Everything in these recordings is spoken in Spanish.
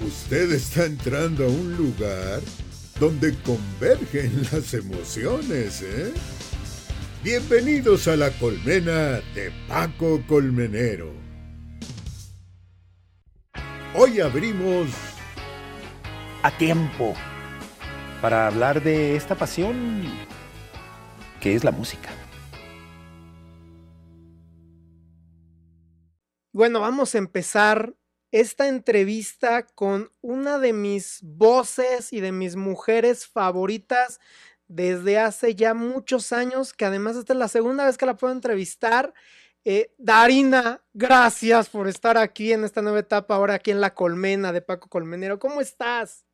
Usted está entrando a un lugar donde convergen las emociones, ¿eh? Bienvenidos a la colmena de Paco Colmenero. Hoy abrimos a tiempo para hablar de esta pasión que es la música. Bueno, vamos a empezar esta entrevista con una de mis voces y de mis mujeres favoritas desde hace ya muchos años, que además esta es la segunda vez que la puedo entrevistar. Eh, Darina, gracias por estar aquí en esta nueva etapa, ahora aquí en La Colmena de Paco Colmenero. ¿Cómo estás?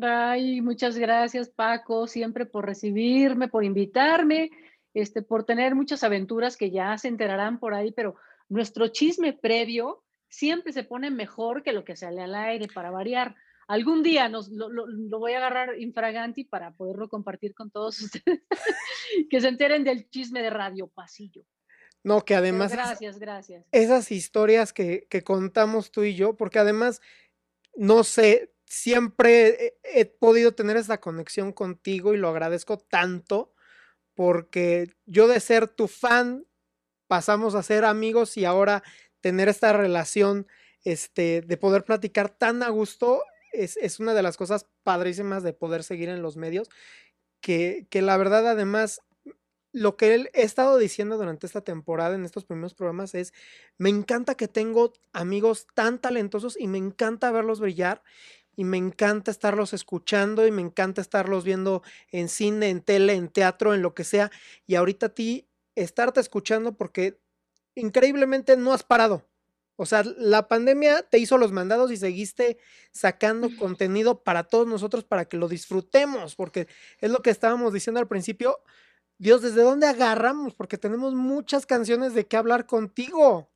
Ay, muchas gracias Paco, siempre por recibirme, por invitarme, este, por tener muchas aventuras que ya se enterarán por ahí, pero nuestro chisme previo siempre se pone mejor que lo que sale al aire para variar. Algún día nos, lo, voy a agarrar infraganti para poderlo compartir con todos ustedes, que se enteren del chisme de Radio Pasillo. No, que además... gracias, gracias. Esas historias que, que contamos tú y yo, porque además, no sé, siempre he, he podido tener esa conexión contigo y lo agradezco tanto porque yo de ser tu fan pasamos a ser amigos y ahora tener esta relación este, de poder platicar tan a gusto es, una de las cosas padrísimas de poder seguir en los medios, que, que la verdad además lo que él he estado diciendo durante esta temporada en estos primeros programas es, me encanta que tengo amigos tan talentosos y me encanta verlos brillar y me encanta estarlos escuchando y me encanta estarlos viendo en cine, en tele, en teatro, en lo que sea. Y ahorita a ti estarte escuchando porque increíblemente no has parado. O sea, la pandemia te hizo los mandados y seguiste sacando contenido para todos nosotros para que lo disfrutemos, porque es lo que estábamos diciendo al principio. Dios, ¿desde dónde agarramos? Porque tenemos muchas canciones de qué hablar contigo.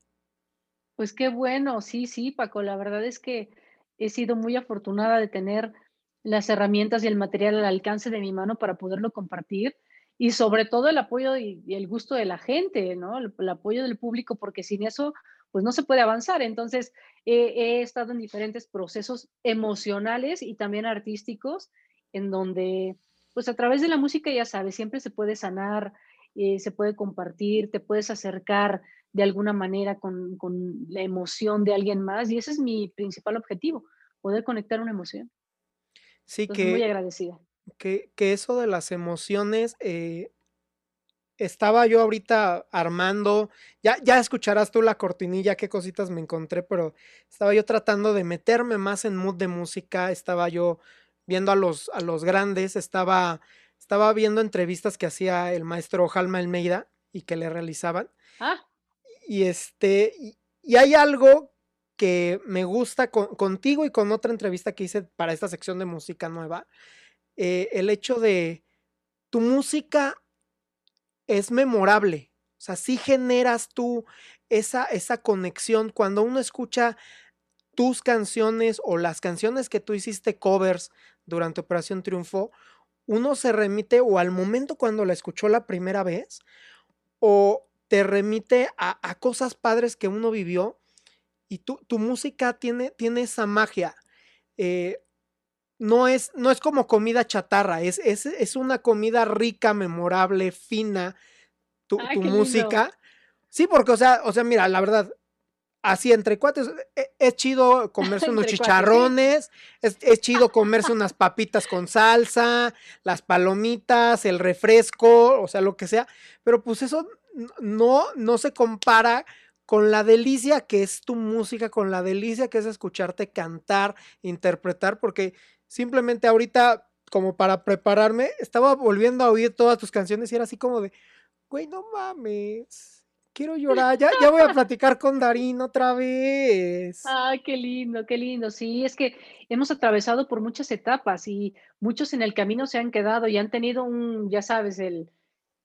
Pues qué bueno, sí, sí, Paco, la verdad es que he sido muy afortunada de tener las herramientas y el material al alcance de mi mano para poderlo compartir y sobre todo el apoyo y, el gusto de la gente, ¿no? El, apoyo del público, porque sin eso, pues no se puede avanzar. Entonces, he estado en diferentes procesos emocionales y también artísticos, en donde, pues a través de la música, ya sabes, siempre se puede sanar, eh, se puede compartir, te puedes acercar de alguna manera con, con la emoción de alguien más, y ese es mi principal objetivo, poder conectar una emoción. Sí, que... Muy agradecida que, eso de las emociones, eh, estaba yo ahorita armando, ya, ya escucharás tú la cortinilla, qué cositas me encontré, pero estaba yo tratando de meterme más en mood de música, estaba yo viendo a los, a los grandes, estaba, estaba viendo entrevistas que hacía el maestro Jalma Almeida y que le realizaban. Ah. Y este, y, hay algo que me gusta contigo y con otra entrevista que hice para esta sección de música nueva, eh, el hecho de tu música es memorable. O sea, sí generas tú esa, esa conexión cuando uno escucha tus canciones o las canciones que tú hiciste covers durante Operación Triunfo, uno se remite o al momento cuando la escuchó la primera vez o te remite a, cosas padres que uno vivió y tu, tu música tiene, tiene esa magia. Eh, no es, no es como comida chatarra, es, es, es una comida rica, memorable, fina, tu, música. Sí, porque, o sea, o sea, mira, la verdad, así entre cuates, e, es, chido comerse unos chicharrones, es, es, chido comerse unas papitas con salsa, las palomitas, el refresco, o sea, lo que sea, pero pues eso no, no se compara con la delicia que es tu música, con la delicia que es escucharte cantar, interpretar, porque simplemente ahorita, como para prepararme, estaba volviendo a oír todas tus canciones y era así como de, güey, no mames, quiero llorar, ya, ya voy a platicar con Darín otra vez. Ay, qué lindo, qué lindo. Sí, es que hemos atravesado por muchas etapas y muchos en el camino se han quedado y han tenido un, ya sabes, el,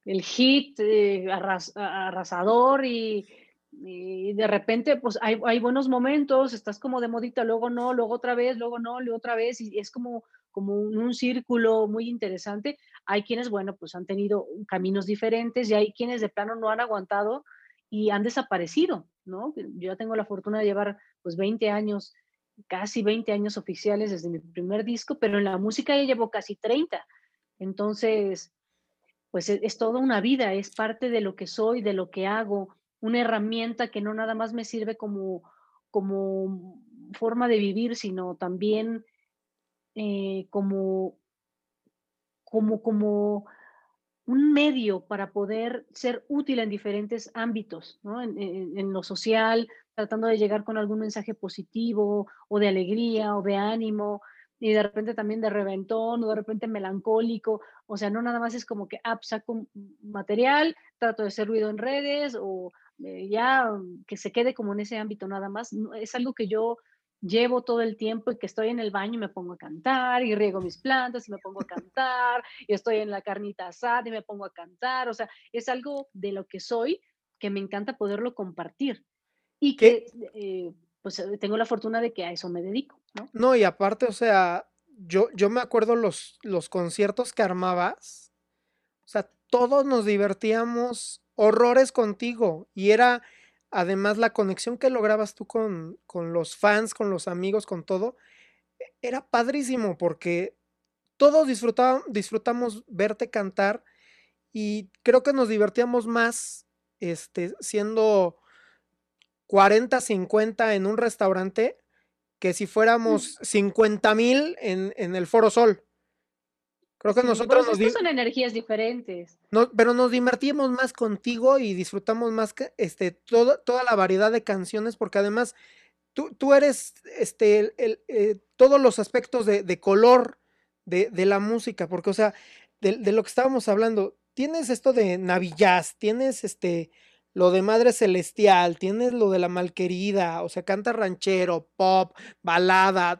el hit eh, arrasador y y de repente, pues hay, hay, buenos momentos, estás como de modita, luego no, luego otra vez, luego no, luego otra vez, y es como, como un, círculo muy interesante. Hay quienes, bueno, pues han tenido caminos diferentes y hay quienes de plano no han aguantado y han desaparecido, ¿no? Yo ya tengo la fortuna de llevar pues 20 años casi 20 años oficiales desde mi primer disco, pero en la música ya llevo casi 30. Entonces, pues es, es toda una vida, es parte de lo que soy, de lo que hago, una herramienta que no nada más me sirve como, como forma de vivir, sino también eh, como, como, como un medio para poder ser útil en diferentes ámbitos, ¿no? en, en, lo social, tratando de llegar con algún mensaje positivo o de alegría o de ánimo, y de repente también de reventón o de repente melancólico. O sea, no nada más es como que ah, pues, saco material, trato de hacer ruido en redes o eh, ya que se quede como en ese ámbito nada más. Es algo que yo llevo todo el tiempo y que estoy en el baño y me pongo a cantar y riego mis plantas y me pongo a cantar y estoy en la carnita asada y me pongo a cantar. O sea, es algo de lo que soy que me encanta poderlo compartir y que eh, pues eh, tengo la fortuna de que a eso me dedico, ¿no? No, y aparte, o sea, yo, yo me acuerdo los, los conciertos que armabas, o sea, todos nos divertíamos horrores contigo y era además la conexión que lograbas tú con, con los fans, con los amigos, con todo, era padrísimo porque todos disfrutamos verte cantar y creo que nos divertíamos más este, siendo 40, 50 en un restaurante que si fuéramos 50 mil en, en el Foro Sol. Creo que nosotros pues nos son energías diferentes. No, pero nos divertimos más contigo y disfrutamos más que este todo, toda la variedad de canciones porque además tú, tú eres este el, eh, todos los aspectos de, de color de, de, la música porque o sea de, de, lo que estábamos hablando tienes esto de Navillaz tienes este lo de Madre Celestial tienes lo de la Malquerida o sea canta ranchero pop balada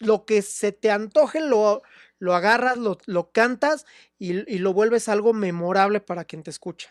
lo que se te antoje lo lo agarras, lo, lo cantas y, y, lo vuelves algo memorable para quien te escucha.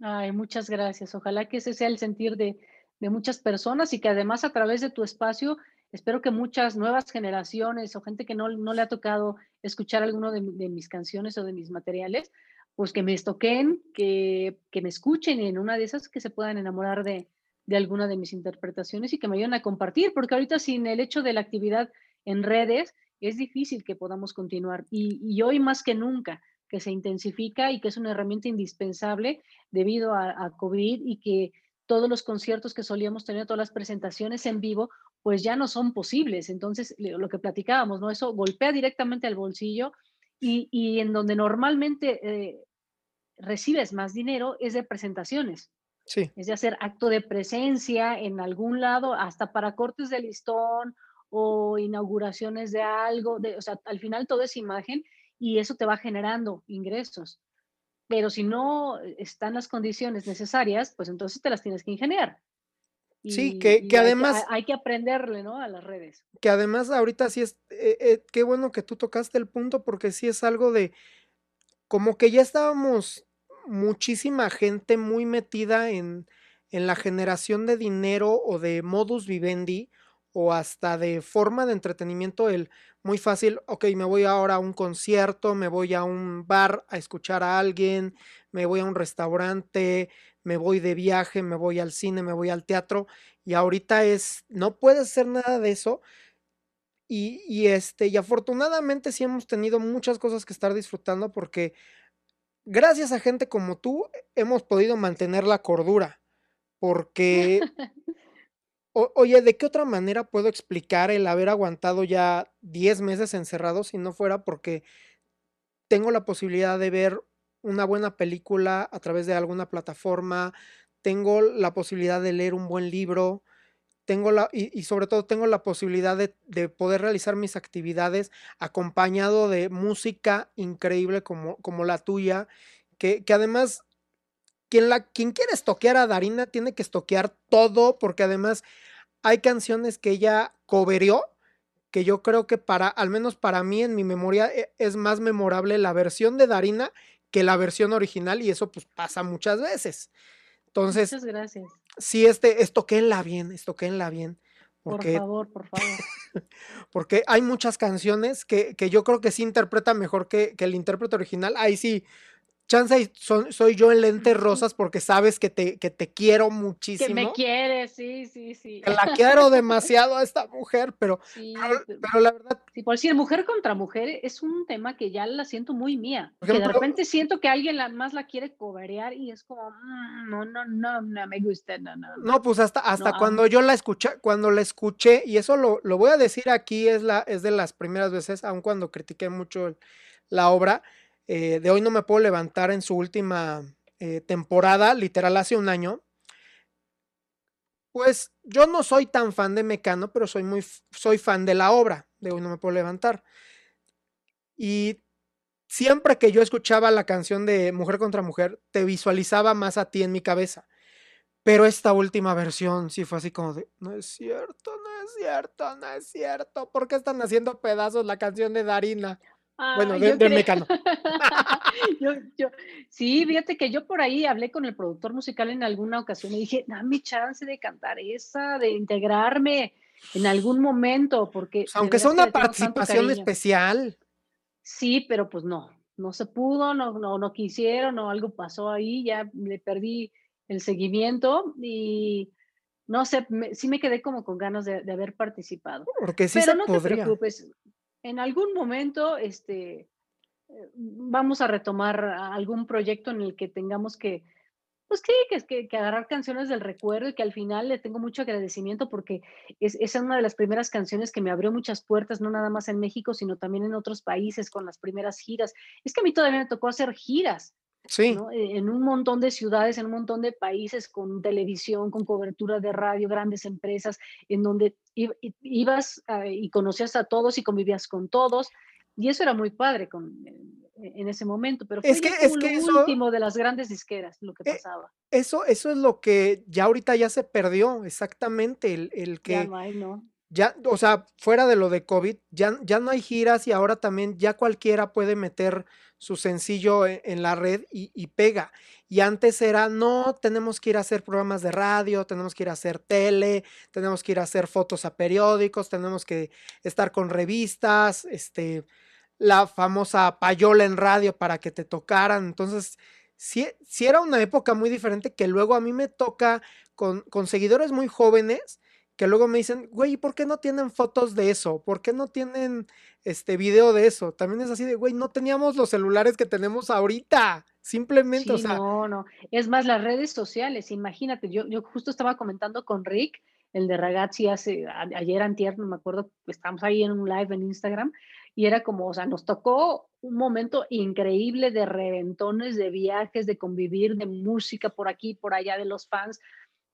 Ay, muchas gracias. Ojalá que ese sea el sentir de, de muchas personas y que además a través de tu espacio, espero que muchas nuevas generaciones o gente que no, no le ha tocado escuchar alguno de, mis canciones o de mis materiales, pues que me estoquen, que, que me escuchen y en una de esas que se puedan enamorar de, de alguna de mis interpretaciones y que me ayuden a compartir, porque ahorita sin el hecho de la actividad en redes, es difícil que podamos continuar. Y, hoy más que nunca, que se intensifica y que es una herramienta indispensable debido a, COVID y que todos los conciertos que solíamos tener, todas las presentaciones en vivo, pues ya no son posibles. Entonces, lo que platicábamos, ¿no? Eso golpea directamente al bolsillo y, en donde normalmente eh, recibes más dinero es de presentaciones. Sí. Es de hacer acto de presencia en algún lado, hasta para cortes de listón o inauguraciones de algo, de, o sea, al final todo es imagen y eso te va generando ingresos. Pero si no están las condiciones necesarias, pues entonces te las tienes que ingeniar. Y, sí, que, que además... Hay que, hay que, aprenderle, ¿no? A las redes. Que además ahorita sí es, eh, eh, qué bueno que tú tocaste el punto porque sí es algo de, como que ya estábamos muchísima gente muy metida en, en la generación de dinero o de modus vivendi o hasta de forma de entretenimiento, el muy fácil, ok, me voy ahora a un concierto, me voy a un bar a escuchar a alguien, me voy a un restaurante, me voy de viaje, me voy al cine, me voy al teatro, y ahorita es, no puedes hacer nada de eso. Y, y este, y afortunadamente sí hemos tenido muchas cosas que estar disfrutando porque gracias a gente como tú hemos podido mantener la cordura. Porque oye, ¿de qué otra manera puedo explicar el haber aguantado ya 10 meses encerrado si no fuera porque tengo la posibilidad de ver una buena película a través de alguna plataforma, tengo la posibilidad de leer un buen libro, tengo la, y, sobre todo tengo la posibilidad de, de, poder realizar mis actividades acompañado de música increíble como, como la tuya, que, que además quien, la, quien quiere estoquear a Darina tiene que estoquear todo, porque además hay canciones que ella cobereó, que yo creo que para, al menos para mí en mi memoria, e, es más memorable la versión de Darina que la versión original, y eso pues pasa muchas veces. Entonces, Muchas gracias. Sí, este, estoquenla bien, estoquenla bien. Porque, por favor, por favor. porque hay muchas canciones que, que, yo creo que sí interpreta mejor que, que el intérprete original. Ahí sí, chance soy yo en lentes rosas porque sabes que te, que te quiero muchísimo. Que me quieres, sí, sí, sí. Que la quiero demasiado a esta mujer, pero, pero, la verdad. Sí, por decir, mujer contra mujer es un tema que ya la siento muy mía. que de repente siento que alguien la, más la quiere coberear y es como, mm, no, no, no, no me gusta, no, no. No, pues hasta, hasta cuando yo la escuché, cuando la escuché, y eso lo, lo voy a decir aquí, es, la, es de las primeras veces, aun cuando critiqué mucho la obra eh, de hoy no me puedo levantar en su última eh, temporada, literal hace un año. Pues yo no soy tan fan de Mecano, pero soy muy soy fan de la obra. De hoy no me puedo levantar. Y siempre que yo escuchaba la canción de Mujer contra Mujer, te visualizaba más a ti en mi cabeza. Pero esta última versión sí fue así como de, no es cierto, no es cierto, no es cierto. ¿Por qué están haciendo pedazos la canción de Darina? Bueno, de, Mecano. sí, fíjate que yo por ahí hablé con el productor musical en alguna ocasión y dije, dame chance de cantar esa, de integrarme en algún momento, porque... aunque sea una participación especial. Sí, pero pues no, no se pudo, no, no, no quisieron, no, algo pasó ahí, ya le perdí el seguimiento y no sé, sí me quedé como con ganas de, haber participado. Porque sí Pero no te preocupes, en algún momento este, eh, vamos a retomar algún proyecto en el que tengamos que, pues que, que, que, agarrar canciones del recuerdo y que al final le tengo mucho agradecimiento porque es, es una de las primeras canciones que me abrió muchas puertas, no nada más en México, sino también en otros países con las primeras giras. Es que a mí todavía me tocó hacer giras. Sí. E, en un montón de ciudades, en un montón de países, con televisión, con cobertura de radio, grandes empresas, en donde ibas y conocías a todos y convivías con todos. Y eso era muy padre con, en ese momento, pero fue es que, es que lo último de las grandes disqueras lo que eh, pasaba. Eso, eso es lo que ya ahorita ya se perdió, exactamente, el, el que... Ya no hay, ¿no? Ya, o sea, fuera de lo de COVID, ya, ya no hay giras y ahora también ya cualquiera puede meter su sencillo e, en, la red y, pega. Y antes era, no, tenemos que ir a hacer programas de radio, tenemos que ir a hacer tele, tenemos que ir a hacer fotos a periódicos, tenemos que estar con revistas, este, la famosa payola en radio para que te tocaran. Entonces, sí, era una época muy diferente que luego a mí me toca con, con seguidores muy jóvenes que luego me dicen, güey, ¿y por qué no tienen fotos de eso? ¿Por qué no tienen este video de eso? También es así de, güey, no teníamos los celulares que tenemos ahorita. Simplemente, o sea. No, no. Es más, las redes sociales, imagínate, yo, yo justo estaba comentando con Rick, el de Ragazzi, hace, ayer antier, no me acuerdo, estamos ahí en un live en Instagram, y era como, o sea, nos tocó un momento increíble de reventones, de viajes, de convivir, de música por aquí, por allá, de los fans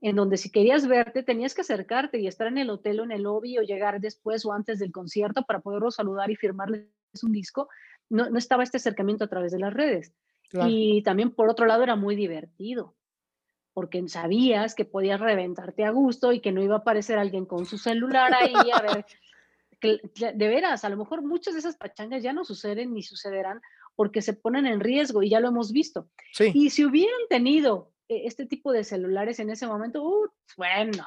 en donde si querías verte tenías que acercarte y estar en el hotel o en el lobby o llegar después o antes del concierto para poderlos saludar y firmarles un disco. No, no estaba este acercamiento a través de las redes. Y también por otro lado era muy divertido, porque sabías que podías reventarte a gusto y que no iba a aparecer alguien con su celular ahí a ver. De veras, a lo mejor muchas de esas pachangas ya no suceden ni sucederán porque se ponen en riesgo y ya lo hemos visto. Y si hubieran tenido este tipo de celulares en ese momento, uh, bueno,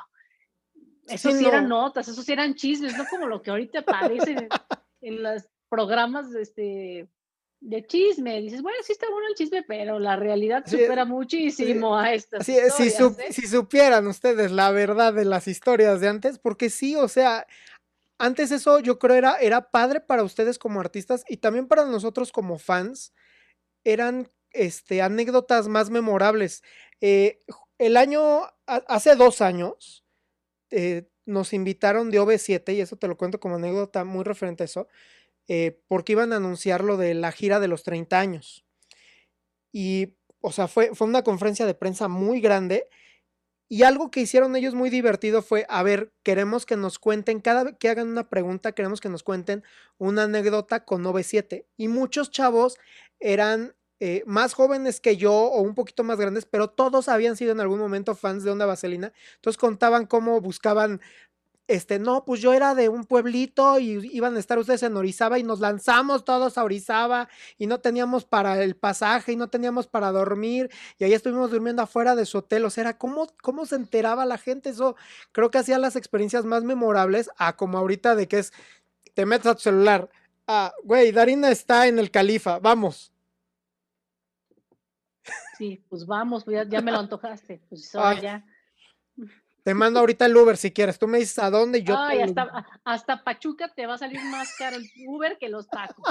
eso sí, eran notas, eso sí eran chismes, no como lo que ahorita aparece en, los programas este, de chisme. Dices, bueno, sí está bueno el chisme, pero la realidad supera muchísimo a estas. si, ¿eh? si supieran ustedes la verdad de las historias de antes, porque sí, o sea, antes eso yo creo era, era padre para ustedes como artistas y también para nosotros como fans. Eran este, anécdotas más memorables. Eh, el año, hace dos años, eh, nos invitaron de OV7, y eso te lo cuento como anécdota muy referente a eso, eh, porque iban a anunciar lo de la gira de los 30 años. Y, o sea, fue, fue una conferencia de prensa muy grande. Y algo que hicieron ellos muy divertido fue, a ver, queremos que nos cuenten, cada vez que hagan una pregunta, queremos que nos cuenten una anécdota con OV7. Y muchos chavos eran eh, más jóvenes que yo o un poquito más grandes, pero todos habían sido en algún momento fans de Onda Vaselina. Entonces contaban cómo buscaban, este, no, pues yo era de un pueblito y iban a estar ustedes en Orizaba y nos lanzamos todos a Orizaba y no teníamos para el pasaje y no teníamos para dormir y ahí estuvimos durmiendo afuera de su hotel. O sea, era cómo, cómo se enteraba la gente. Eso creo que hacía las experiencias más memorables a como ahorita de que es, te metes a tu celular. Ah, güey, Darina está en el Califa, vamos Sí, pues vamos, pues ya, me lo antojaste. Pues ya. Te mando ahorita el Uber si quieres. Tú me dices a dónde y yo Ay, hasta, hasta, Pachuca te va a salir más caro el Uber que los tacos.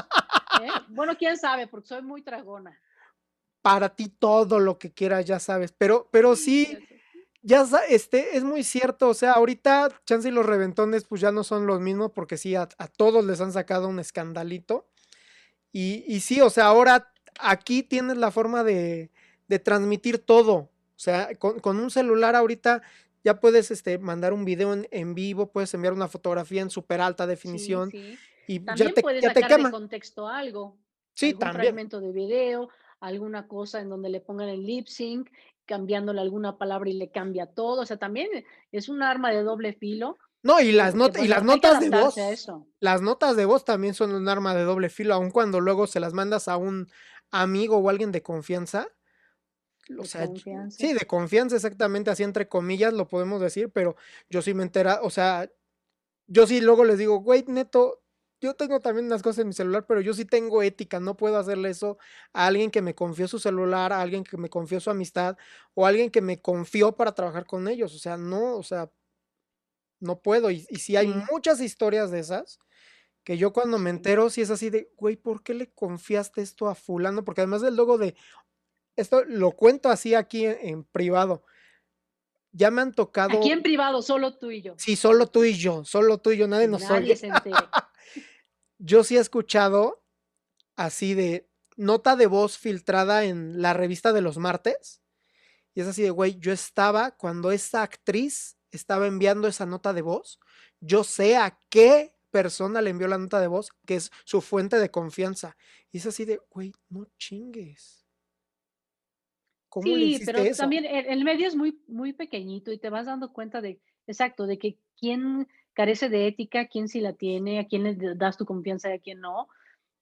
¿eh? Bueno, quién sabe, porque soy muy tragona. Para ti todo lo que quieras, ya sabes. Pero, pero sí, ya este, es muy cierto. O sea, ahorita Chance y los reventones, pues ya no son los mismos, porque sí, a, todos les han sacado un escandalito. Y, y, sí, o sea, ahora aquí tienes la forma de, de transmitir todo. O sea, con, con, un celular ahorita ya puedes este, mandar un video en, vivo, puedes enviar una fotografía en súper alta definición y también ya te, puedes ya sacar te quema. de contexto algo. Sí, algún también. fragmento de video, alguna cosa en donde le pongan el lip sync, cambiándole alguna palabra y le cambia todo. O sea, también es un arma de doble filo. No, y las, notas y las notas de voz. Las notas de voz también son un arma de doble filo, aun cuando luego se las mandas a un amigo o alguien de confianza o sea, sí, de confianza exactamente, así entre comillas lo podemos decir, pero yo sí me entera, o sea, yo sí luego les digo, güey, neto, yo tengo también unas cosas en mi celular, pero yo sí tengo ética, no puedo hacerle eso a alguien que me confió su celular, a alguien que me confió su amistad o a alguien que me confió para trabajar con ellos, o sea, no, o sea, no puedo. Y, y sí hay muchas historias de esas que yo cuando me entero, sí es así de, güey, ¿por qué le confiaste esto a fulano? Porque además del logo de esto lo cuento así aquí en, privado. Ya me han tocado. Aquí en privado, solo tú y yo. Sí, solo tú y yo, solo tú y yo, nadie nos nadie oye. yo sí he escuchado así de nota de voz filtrada en la revista de los martes. Y es así de, güey, yo estaba cuando esa actriz estaba enviando esa nota de voz. Yo sé a qué persona le envió la nota de voz, que es su fuente de confianza. Y es así de, güey, no chingues sí, pero también el, medio es muy, muy pequeñito y te vas dando cuenta de, exacto, de que quién carece de ética, quién sí la tiene, a quién le das tu confianza y a quién no.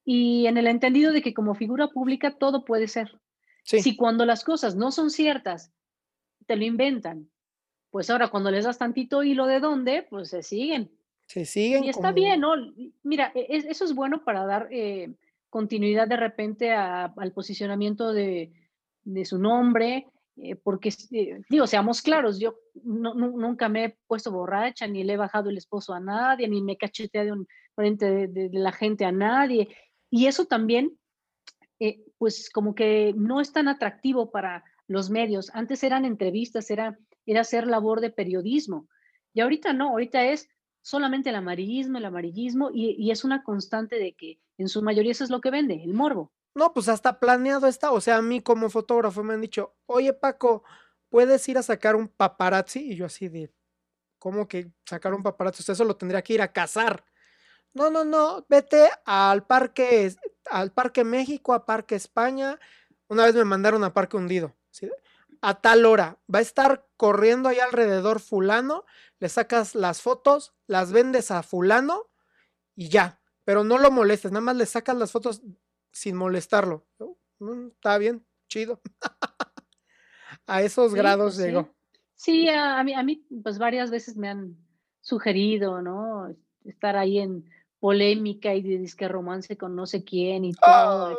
Y en el entendido de que como figura pública todo puede ser. Si cuando las cosas no son ciertas, te lo inventan, pues ahora cuando les das tantito hilo de dónde, pues se siguen. Se siguen. Y está bien, ¿no? Mira, e, eso es bueno para dar eh, continuidad de repente al posicionamiento de, de su nombre, eh, porque, eh, digo, seamos claros, yo nunca me he puesto borracha, ni le he bajado el esposo a nadie, ni me cachetea de frente de, la gente a nadie. Y eso también, eh, pues como que no es tan atractivo para los medios. Antes eran entrevistas, era, era hacer labor de periodismo. Y ahorita no, ahorita es solamente el amarillismo, el amarillismo, y, y es una constante de que en su mayoría eso es lo que vende, el morbo. No, pues hasta planeado está. O sea, a mí como fotógrafo me han dicho, oye Paco, ¿puedes ir a sacar un paparazzi? Y yo así de, ¿cómo que sacar un paparazzi? Usted eso lo tendría que ir a cazar. No, no, no, vete al parque, al Parque México, a Parque España. Una vez me mandaron a Parque Hundido. A tal hora, va a estar corriendo ahí alrededor fulano, le sacas las fotos, las vendes a fulano y ya. Pero no lo molestes, nada más le sacas las fotos sin molestarlo. Mm, está bien, chido. a esos grados pues llegó. Sí, a, mí, a mí, pues varias veces me han sugerido, ¿no? Estar ahí en polémica y de disque romance con no sé quién y todo.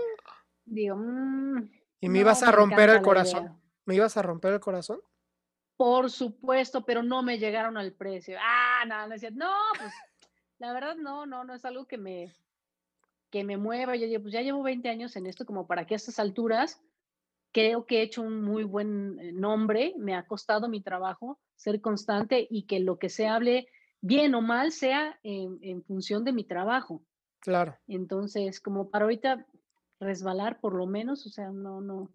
Digo, mm, ¿Y me ibas a romper el corazón? ¿Me ibas a romper el corazón? Por supuesto, pero no me llegaron al precio. Ah, no, no, no, pues la verdad no, no, no es algo que me, que me mueva. Yo digo, pues ya llevo 20 años en esto, como para que a estas alturas creo que he hecho un muy buen eh, nombre, me ha costado mi trabajo ser constante y que lo que se hable bien o mal sea en, función de mi trabajo. Claro. Entonces, como para ahorita resbalar por lo menos, o sea, no, no.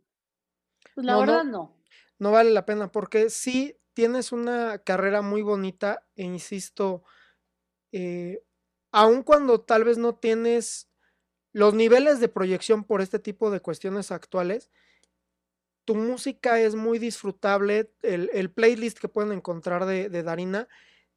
Pues la verdad no. No vale la pena porque sí tienes una carrera muy bonita e insisto, eh, aun cuando tal vez no tienes los niveles de proyección por este tipo de cuestiones actuales, tu música es muy disfrutable, el, playlist que pueden encontrar de, de Darina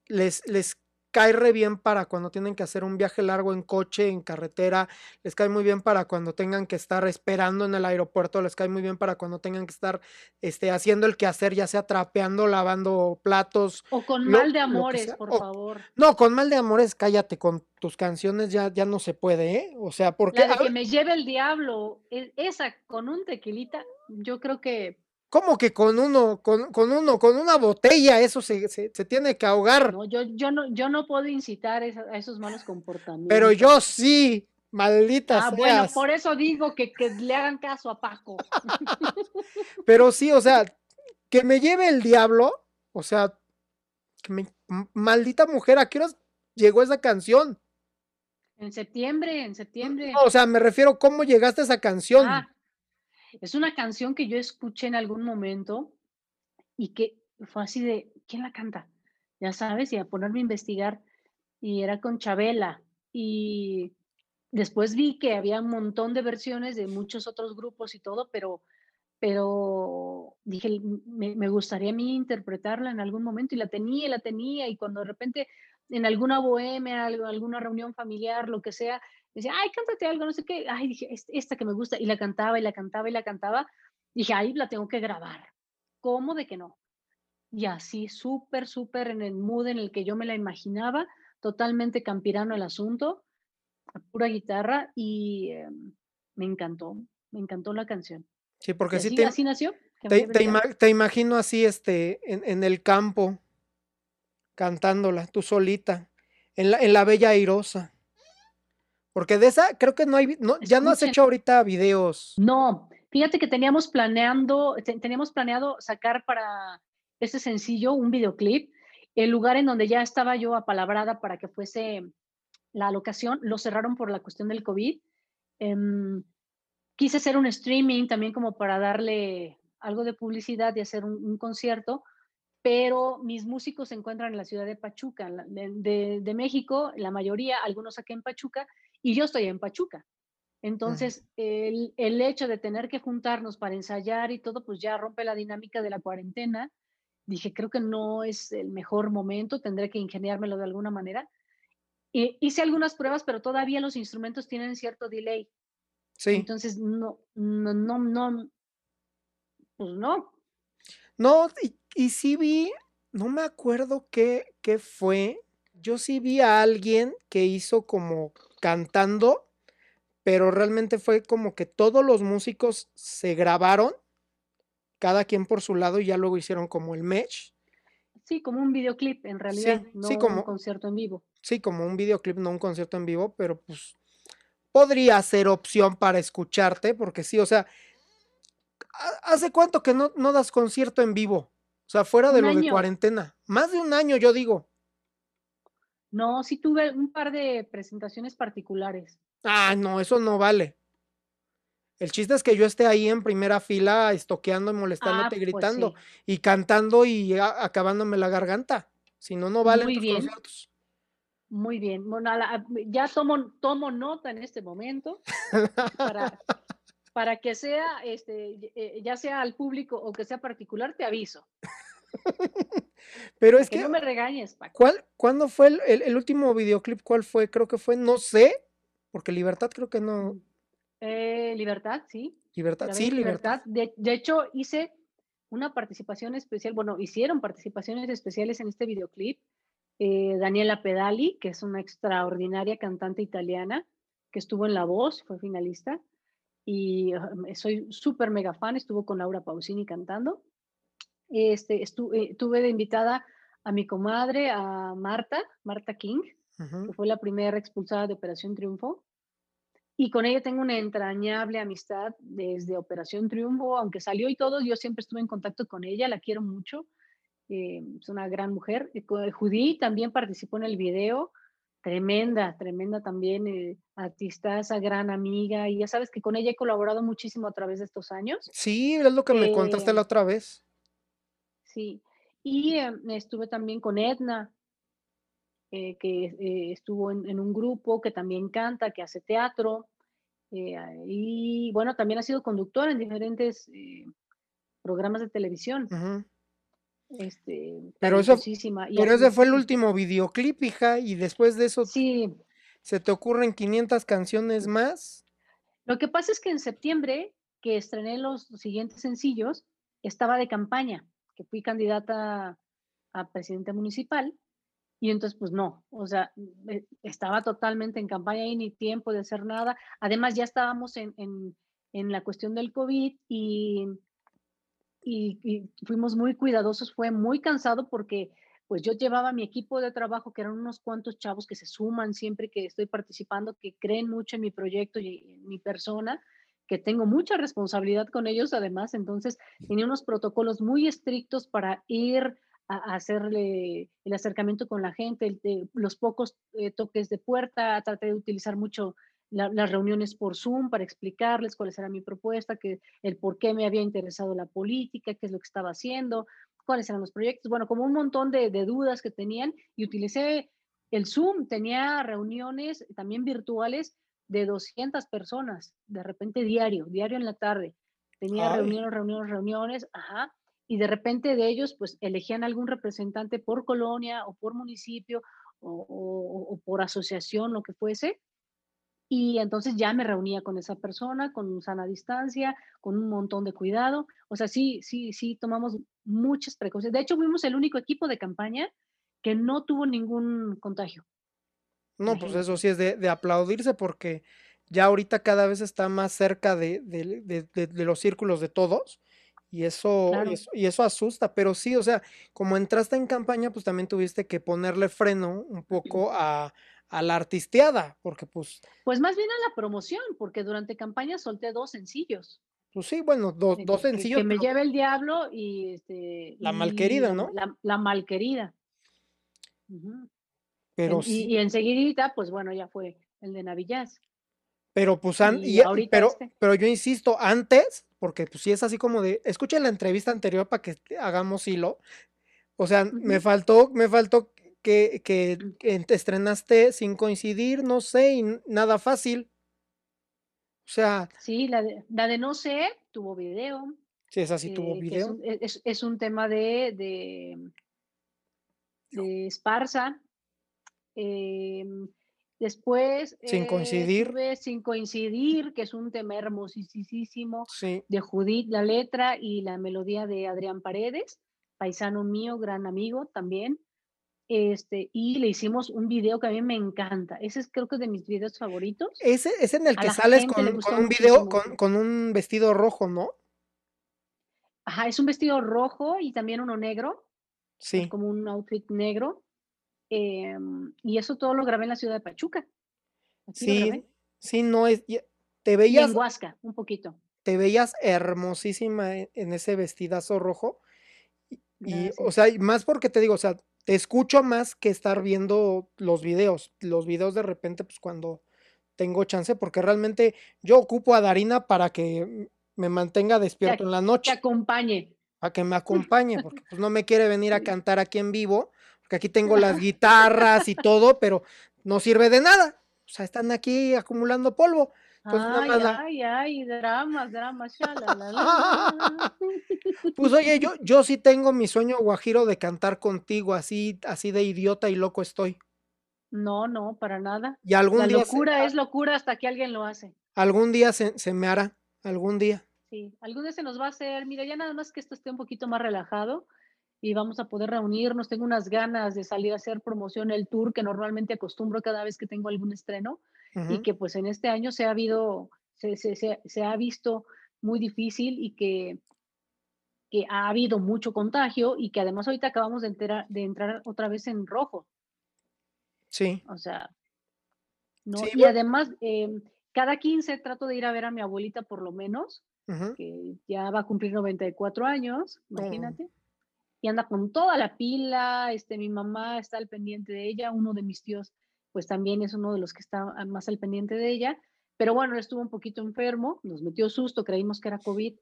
les, les cae re bien para cuando tienen que hacer un viaje largo en coche, en carretera, les cae muy bien para cuando tengan que estar esperando en el aeropuerto, les cae muy bien para cuando tengan que estar este, haciendo el quehacer, ya sea trapeando, lavando platos. O con mal de amores, por favor. No, con mal de amores, cállate, con tus canciones ya, ya no se puede, ¿eh? O sea, porque... La de que me lleve el diablo, e, esa con un tequilita, yo creo que ¿Cómo que con uno, con, con uno, con una botella eso se, se, se tiene que ahogar? no, yo, yo no, yo no puedo incitar a esos malos comportamientos. Pero yo sí, maldita Ah, bueno, por eso digo que, que le hagan caso a Paco. Pero sí, o sea, que me lleve el diablo, o sea, que me- m- maldita mujer, ¿a qué horas llegó esa canción? En septiembre, en septiembre. No, o sea, me refiero, ¿cómo llegaste a esa canción? Ah, es una canción que yo escuché en algún momento y que fue así de, ¿quién la canta? Ya sabes, y a ponerme a investigar. Y era con Chabela. Y después vi que había un montón de versiones de muchos otros grupos y todo, pero, pero dije, "M- me, me gustaría a mí interpretarla en algún momento y la tenía, la tenía, y cuando de repente en alguna bohemia, alguna reunión familiar, lo que sea, decía, ay, cántate algo, no sé qué, ay, dije, "Es- esta que me gusta, y la cantaba, y la cantaba, y la cantaba, dije, ahí la tengo que grabar. ¿Cómo de que no? Y así, súper, súper en el mood en el que yo me la imaginaba, totalmente campirano el asunto, pura guitarra, y em, me encantó, me encantó la canción. Sí, porque sí así, te, así nació. te, ima- te imagino así, este, en, en el campo, cantándola, tú solita, en la, en la Bella Airosa. Porque de esa creo que no hay, no, ya no has hecho ahorita videos. No, fíjate que teníamos planeando, te- teníamos planeado sacar para este sencillo un videoclip. El lugar en donde ya estaba yo apalabrada para que fuese la locación, lo cerraron por la cuestión del COVID. Em, quise hacer un streaming también como para darle algo de publicidad y hacer un, un concierto, pero mis músicos se encuentran en la ciudad de Pachuca, de, de- de México, la mayoría, algunos aquí en Pachuca, y yo estoy en Pachuca. Entonces, el, el hecho de tener que juntarnos para ensayar y todo, pues ya rompe la dinámica de la cuarentena. Dije, creo que no es el mejor momento, tendré que ingeniármelo de alguna manera. Y hice algunas pruebas, pero todavía los instrumentos tienen cierto delay. Sí. Entonces, no, no, no, no, pues no. No, y, y sí vi, no me acuerdo qué, qué fue. Yo sí vi a alguien que hizo como cantando, pero realmente fue como que todos los músicos se grabaron, cada quien por su lado, y ya luego hicieron como el match. Sí, como un videoclip en realidad, Sí, no sí, un como- concierto en vivo. Sí, como un videoclip, no un concierto en vivo, pero pues podría ser opción para escucharte, porque sí, o sea, ¿ha- ¿hace cuánto que no, no das concierto en vivo? O sea, fuera de Un lo de cuarentena. Más de un año, yo digo. No, sí tuve un par de presentaciones particulares. Ah, no, eso no vale. El chiste es que yo esté ahí en primera fila, estoqueando y Ah, molestándote, pues gritando sí. y cantando y acabándome la garganta. Si no, no valen Muy tus bien. conciertos. Muy bien. Bueno, ya tomo, tomo nota en este momento para, para que sea, este, eh, ya sea al público o que sea particular, te aviso. Pero es que que, no me regañes, Paco. ¿cuál, ¿cuándo fue el, el- el último videoclip? ¿Cuál fue? Creo que fue, no sé, porque Libertad creo que no. Eh, Libertad, sí. Libertad, sí, Bella Libertad. De, de hecho, hice una participación especial, bueno, hicieron participaciones especiales en este videoclip. eh, Daniela Pedali, que es una extraordinaria cantante italiana, que estuvo en La Voz, fue finalista, y ah, soy súper mega fan, estuvo con Laura Pausini cantando. Este, estu- eh, tuve de invitada a mi comadre, a Marta, Marta King, Ujú. que fue la primera expulsada de Operación Triunfo. Y con ella tengo una entrañable amistad desde Operación Triunfo, aunque salió y todo, yo siempre estuve en contacto con ella, la quiero mucho, eh, es una gran mujer. Judy también participó en el video, tremenda, tremenda también, eh, artista, esa gran amiga, y ya sabes que con ella he colaborado muchísimo a través de estos años. Sí, es lo que me contaste Eh, la otra vez. Sí, y eh, estuve también con Edna, eh, que eh, estuvo en, en un grupo que también canta, que hace teatro, eh, y bueno, también ha sido conductora en diferentes programas de televisión. Este, Pero eso- y Pero ese fue el último videoclip, hija, y después de eso Sí, se te ocurren 500 canciones más. lo que pasa es que en septiembre, que estrené los siguientes sencillos, estaba de campaña, que fui candidata a presidente municipal, y entonces pues no, o sea, eh, estaba totalmente en campaña y ni tiempo de hacer nada. Además ya estábamos en, en, en la cuestión del COVID y, y, fuimos muy cuidadosos, fue muy cansado porque pues yo llevaba mi equipo de trabajo, que eran unos cuantos chavos que se suman siempre que estoy participando, que creen mucho en mi proyecto y en mi persona, que tengo mucha responsabilidad con ellos además, entonces tenía unos protocolos muy estrictos para ir a, hacerle el acercamiento con la gente, los pocos eh, toques de puerta, traté de utilizar mucho las reuniones por Zoom para explicarles cuál era mi propuesta, que, el por qué me había interesado la política, qué es lo que estaba haciendo, cuáles eran los proyectos, bueno, como un montón de, de dudas que tenían y utilicé el Zoom, tenía reuniones también virtuales de 200 personas, de repente diario, diario en la tarde. Tenía reuniones, reuniones, reuniones, ajá, y de repente de ellos pues elegían algún representante por colonia o por municipio o, por asociación, lo que fuese, y entonces ya me reunía con esa persona, con sana distancia, con un montón de cuidado. O sea, sí, sí, sí, tomamos muchas precauciones. De hecho, fuimos el único equipo de campaña que no tuvo ningún contagio. No, pues eso sí es de, aplaudirse porque ya ahorita cada vez está más cerca de, los círculos de todos y eso, y eso, asusta, pero sí, o sea, como entraste en campaña, pues también tuviste que ponerle freno un poco a, la artisteada, porque pues... Pues más bien a la promoción, porque durante campaña solté dos sencillos. Pues sí, bueno, dos, dos sencillos. Que, me lleve el diablo y este... La malquerida, ¿no? La, malquerida. Pero y, enseguidita, pues bueno, ya fue el de Navillaz. Pero pues y, pero, este. pero yo insisto, antes, porque pues sí es así como de, escuchen la entrevista anterior para que hagamos hilo. O sea, me faltó, me faltó que, que, te estrenaste sin coincidir, no sé, y nada fácil. O sea. Sí, la de, la de no sé, tuvo video. Sí, esa sí tuvo video. Es un, es, un, tema de, de, de Esparza, Em, después. Sin eh, coincidir. sin coincidir, que es un tema hermosísimo de Judith, la letra y la melodía de Adrián Paredes, paisano mío, gran amigo también. Este, y le hicimos un video que a mí me encanta. Ese es creo que es de mis videos favoritos. Ese es en el que sales con, un video, con, un vestido rojo, ¿no? Ajá, es un vestido rojo y también uno negro. Sí. como un outfit negro. Em, y eso todo lo grabé en la ciudad de Pachuca. sí, sí, no es. Te veías. en Huasca, un poquito. Te veías hermosísima e, en, ese vestidazo rojo. Y, o sea, más porque te digo, o sea, te escucho más que estar viendo los videos. Los videos de repente, pues cuando tengo chance, porque realmente yo ocupo a Darina para que me mantenga despierto en la noche. Que acompañe. Para que me acompañe, porque pues no me quiere venir a cantar aquí en vivo aquí tengo las guitarras y todo, pero no sirve de nada. O sea, están aquí acumulando polvo. ay, ay, ay, dramas, dramas, Pues oye, yo, yo sí tengo mi sueño guajiro de cantar contigo, así, así de idiota y loco estoy. No, no, para nada. Y algún La día locura es locura hasta que alguien lo hace. Algún día se, se me hará, algún día. Sí, algún día se nos va a hacer. Mira, ya nada más que esto esté un poquito más relajado y vamos a poder reunirnos. Tengo unas ganas de salir a hacer promoción, el tour que normalmente acostumbro cada vez que tengo algún estreno y que pues en este año se ha, habido, se, se, se, ha visto muy difícil y que, que ha habido mucho contagio y que además ahorita acabamos de, entrar, de entrar otra vez en rojo. Sí. O sea, ¿no? y además, em, cada 15 trato de ir a ver a mi abuelita por lo menos, que ya va a cumplir 94 años, oh. imagínate y anda con toda la pila, este, mi mamá está al pendiente de ella, uno de mis tíos pues también es uno de los que está más al pendiente de ella, pero bueno, estuvo un poquito enfermo, nos metió susto, creímos que era COVID,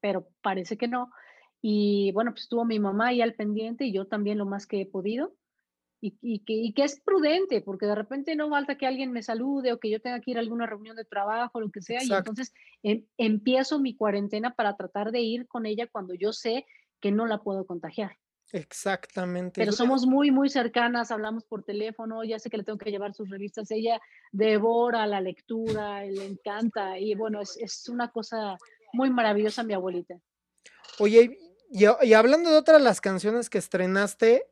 pero parece que no. Y bueno, pues estuvo mi mamá ahí al pendiente y yo también lo más que he podido. Y, que, y, que, es prudente, porque de repente no falta que alguien me salude o que yo tenga que ir a alguna reunión de trabajo, lo que sea, y entonces em, empiezo mi cuarentena para tratar de ir con ella cuando yo sé que no la puedo contagiar. Exactamente. Pero somos muy, muy cercanas, hablamos por teléfono, ya sé que le tengo que llevar sus revistas, ella devora la lectura, le encanta y bueno, es, una cosa muy maravillosa mi abuelita. Oye, y, hablando de otras las canciones que estrenaste,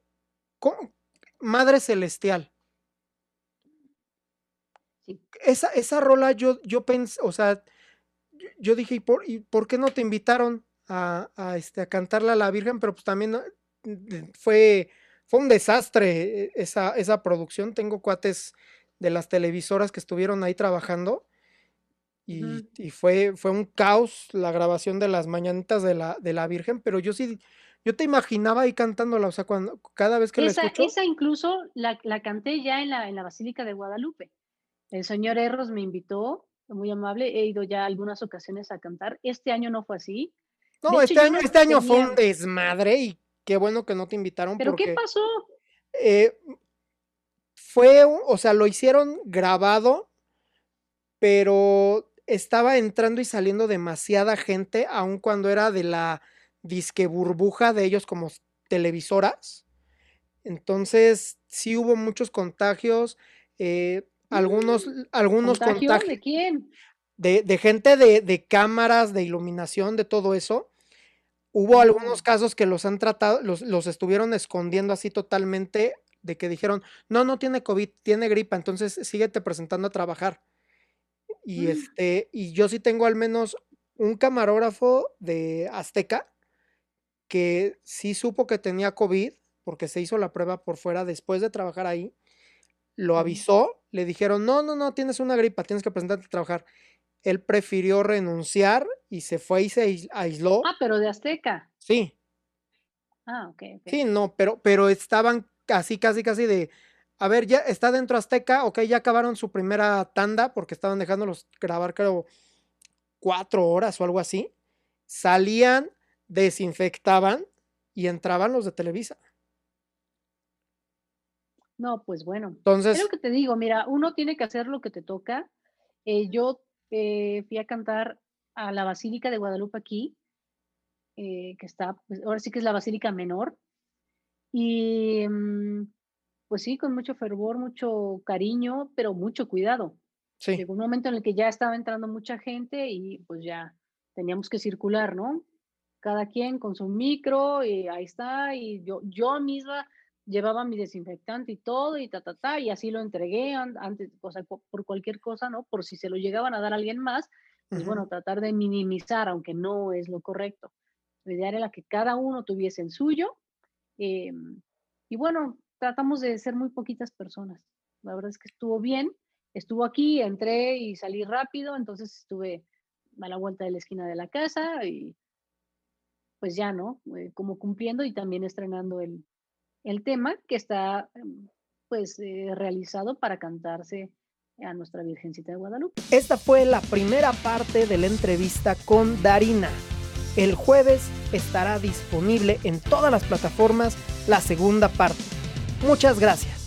Madre Celestial. Esa, esa rola yo, yo pensé, o sea, yo dije, ¿y por, ¿y por qué no te invitaron a, a, este, a cantarla a la Virgen? Pero pues también fue, fue un desastre eh, esa, esa producción. Tengo cuates de las televisoras que estuvieron ahí trabajando. Y, uh -huh. y, fue, fue un caos la grabación de las mañanitas de la, de la Virgen, pero yo sí, yo te imaginaba ahí cantándola, o sea, cuando cada vez que esa, la escucho. Esa incluso la, la, canté ya en la, en la Basílica de Guadalupe. El señor Erros me invitó, muy amable, he ido ya algunas ocasiones a cantar. Este año no fue así. No, este, año, este año fue un desmadre y qué bueno que no te invitaron. ¿Pero porque, qué pasó? Eh, fue, o sea, lo hicieron grabado, pero estaba entrando y saliendo demasiada gente, aun cuando era de la disque burbuja de ellos como televisoras. Entonces, sí hubo muchos contagios, eh, algunos, algunos contagios. ¿De quién? De, de gente de, de, cámaras, de iluminación, de todo eso. Hubo algunos casos que los han tratado, los, los estuvieron escondiendo así totalmente, de que dijeron, no, no tiene COVID, tiene gripa, entonces síguete presentando a trabajar. Y, mm. este, y yo sí tengo al menos un camarógrafo de Azteca que sí supo que tenía COVID porque se hizo la prueba por fuera después de trabajar ahí. Lo avisó, le dijeron, no, no, no, tienes una gripa, tienes que presentarte a trabajar. Él prefirió renunciar y se fue y se aisló. Ah, pero de Azteca. Sí. Ah, ok. okay. Sí, no, pero, pero estaban casi, casi, casi de, a ver, ya está dentro Azteca, ok, ya acabaron su primera tanda porque estaban dejándolos grabar, creo, cuatro horas o algo así. Salían, desinfectaban y entraban los de Televisa. No, pues bueno. Entonces. Es lo que te digo, mira, uno tiene que hacer lo que te toca. Eh, yo eh, fui a cantar a la Basílica de Guadalupe aquí, eh, que está, pues, ahora sí que es la Basílica Menor. Y mm, pues sí, con mucho fervor, mucho cariño, pero mucho cuidado. Sí. Llegó un momento en el que ya estaba entrando mucha gente y pues ya teníamos que circular, ¿no? Cada quien con su micro y ahí está, y yo, yo misma llevaba mi desinfectante y todo, y ta, ta, ta, y así lo entregué antes, o sea, por cualquier cosa, ¿no? Por si se lo llegaban a dar a alguien más, pues uh -huh. bueno, tratar de minimizar, aunque no es lo correcto. La idea era que cada uno tuviese el suyo, eh, y bueno, tratamos de ser muy poquitas personas. La verdad es que estuvo bien, estuvo aquí, entré y salí rápido, entonces estuve a la vuelta de la esquina de la casa y pues ya, ¿no? Eh, como cumpliendo y también estrenando el, el tema que está pues eh, realizado para cantarse a nuestra Virgencita de Guadalupe. Esta fue la primera parte de la entrevista con Darina. El jueves estará disponible en todas las plataformas la segunda parte. Muchas gracias.